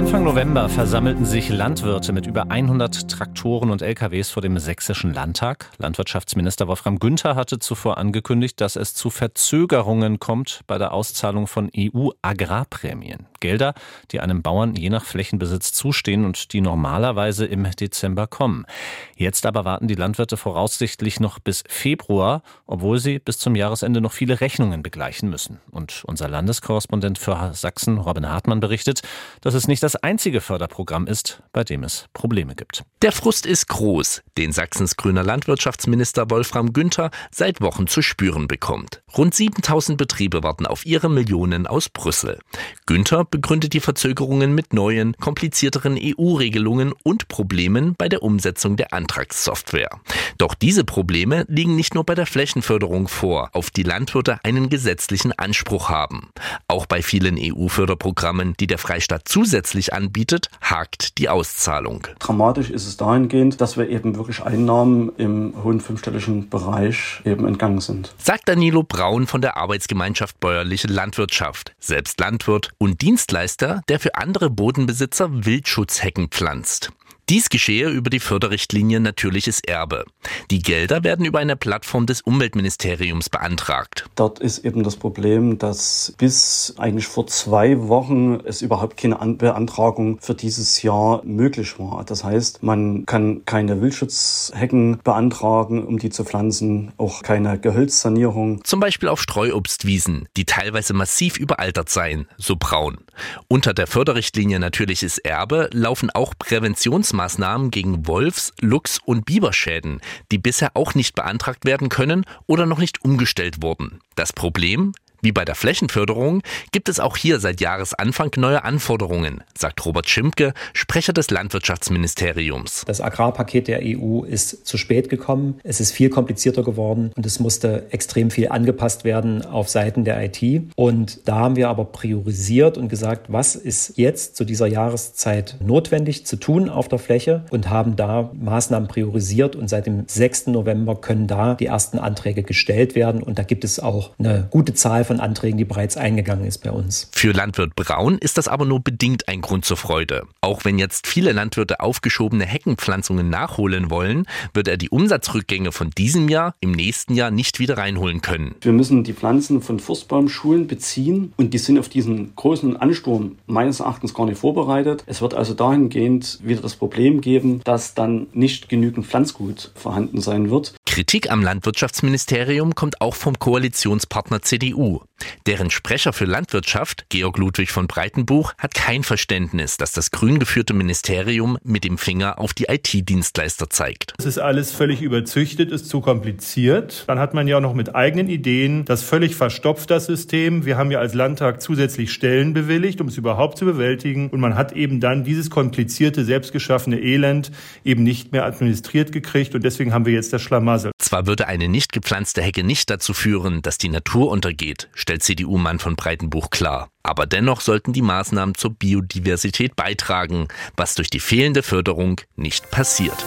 Anfang November versammelten sich Landwirte mit über 100 Traktoren und LKWs vor dem Sächsischen Landtag. Landwirtschaftsminister Wolfram Günther hatte zuvor angekündigt, dass es zu Verzögerungen kommt bei der Auszahlung von EU-Agrarprämien. Gelder, die einem Bauern je nach Flächenbesitz zustehen und die normalerweise im Dezember kommen. Jetzt aber warten die Landwirte voraussichtlich noch bis Februar, obwohl sie bis zum Jahresende noch viele Rechnungen begleichen müssen. Und unser Landeskorrespondent für Sachsen, Robin Hartmann, berichtet, dass es nicht nicht das einzige Förderprogramm ist, bei dem es Probleme gibt. Der Frust ist groß, den Sachsens grüner Landwirtschaftsminister Wolfram Günther seit Wochen zu spüren bekommt. Rund 7000 Betriebe warten auf ihre Millionen aus Brüssel. Günther begründet die Verzögerungen mit neuen, komplizierteren EU-Regelungen und Problemen bei der Umsetzung der Antragssoftware. Doch diese Probleme liegen nicht nur bei der Flächenförderung vor, auf die Landwirte einen gesetzlichen Anspruch haben. Auch bei vielen EU-Förderprogrammen, die der Freistaat zusätzlich zusätzlich anbietet, hakt die Auszahlung. Dramatisch ist es dahingehend, dass wir eben wirklich Einnahmen im hohen fünfstelligen Bereich eben entgangen sind. Sagt Danilo Braun von der Arbeitsgemeinschaft Bäuerliche Landwirtschaft, selbst Landwirt und Dienstleister, der für andere Bodenbesitzer Wildschutzhecken pflanzt. Dies geschehe über die Förderrichtlinie Natürliches Erbe. Die Gelder werden über eine Plattform des Umweltministeriums beantragt. Dort ist eben das Problem, dass bis eigentlich vor zwei Wochen es überhaupt keine Beantragung für dieses Jahr möglich war. Das heißt, man kann keine Wildschutzhecken beantragen, um die zu pflanzen, auch keine Gehölzsanierung. Zum Beispiel auf Streuobstwiesen, die teilweise massiv überaltert seien, so braun. Unter der Förderrichtlinie Natürliches Erbe laufen auch Präventionsmaßnahmen Schutzmaßnahmen gegen Wolfs-, Luchs- und Biberschäden, die bisher auch nicht beantragt werden können oder noch nicht umgestellt wurden. Das Problem? Wie bei der Flächenförderung gibt es auch hier seit Jahresanfang neue Anforderungen, sagt Robert Schimpke, Sprecher des Landwirtschaftsministeriums. Das Agrarpaket der EU ist zu spät gekommen. Es ist viel komplizierter geworden und es musste extrem viel angepasst werden auf Seiten der IT. Und da haben wir aber priorisiert und gesagt, was ist jetzt zu dieser Jahreszeit notwendig zu tun auf der Fläche und haben da Maßnahmen priorisiert und seit dem 6. November können da die ersten Anträge gestellt werden und da gibt es auch eine gute Zahl von Anträgen, die bereits eingegangen ist bei uns. Für Landwirt Braun ist das aber nur bedingt ein Grund zur Freude. Auch wenn jetzt viele Landwirte aufgeschobene Heckenpflanzungen nachholen wollen, wird er die Umsatzrückgänge von diesem Jahr im nächsten Jahr nicht wieder reinholen können. Wir müssen die Pflanzen von Forstbaumschulen beziehen und die sind auf diesen großen Ansturm meines Erachtens gar nicht vorbereitet. Es wird also dahingehend wieder das Problem geben, dass dann nicht genügend Pflanzgut vorhanden sein wird. Kritik am Landwirtschaftsministerium kommt auch vom Koalitionspartner CDU. Deren Sprecher für Landwirtschaft, Georg Ludwig von Breitenbuch, hat kein Verständnis, dass das grün geführte Ministerium mit dem Finger auf die IT-Dienstleister zeigt. Es ist alles völlig überzüchtet, ist zu kompliziert. Dann hat man ja auch noch mit eigenen Ideen das völlig verstopft, das System. Wir haben ja als Landtag zusätzlich Stellen bewilligt, um es überhaupt zu bewältigen. Und man hat eben dann dieses komplizierte, selbstgeschaffene Elend eben nicht mehr administriert gekriegt. Und deswegen haben wir jetzt das Schlamassel. Zwar würde eine nicht gepflanzte Hecke nicht dazu führen, dass die Natur untergeht, stellt CDU-Mann von Breitenbuch klar. Aber dennoch sollten die Maßnahmen zur Biodiversität beitragen, was durch die fehlende Förderung nicht passiert.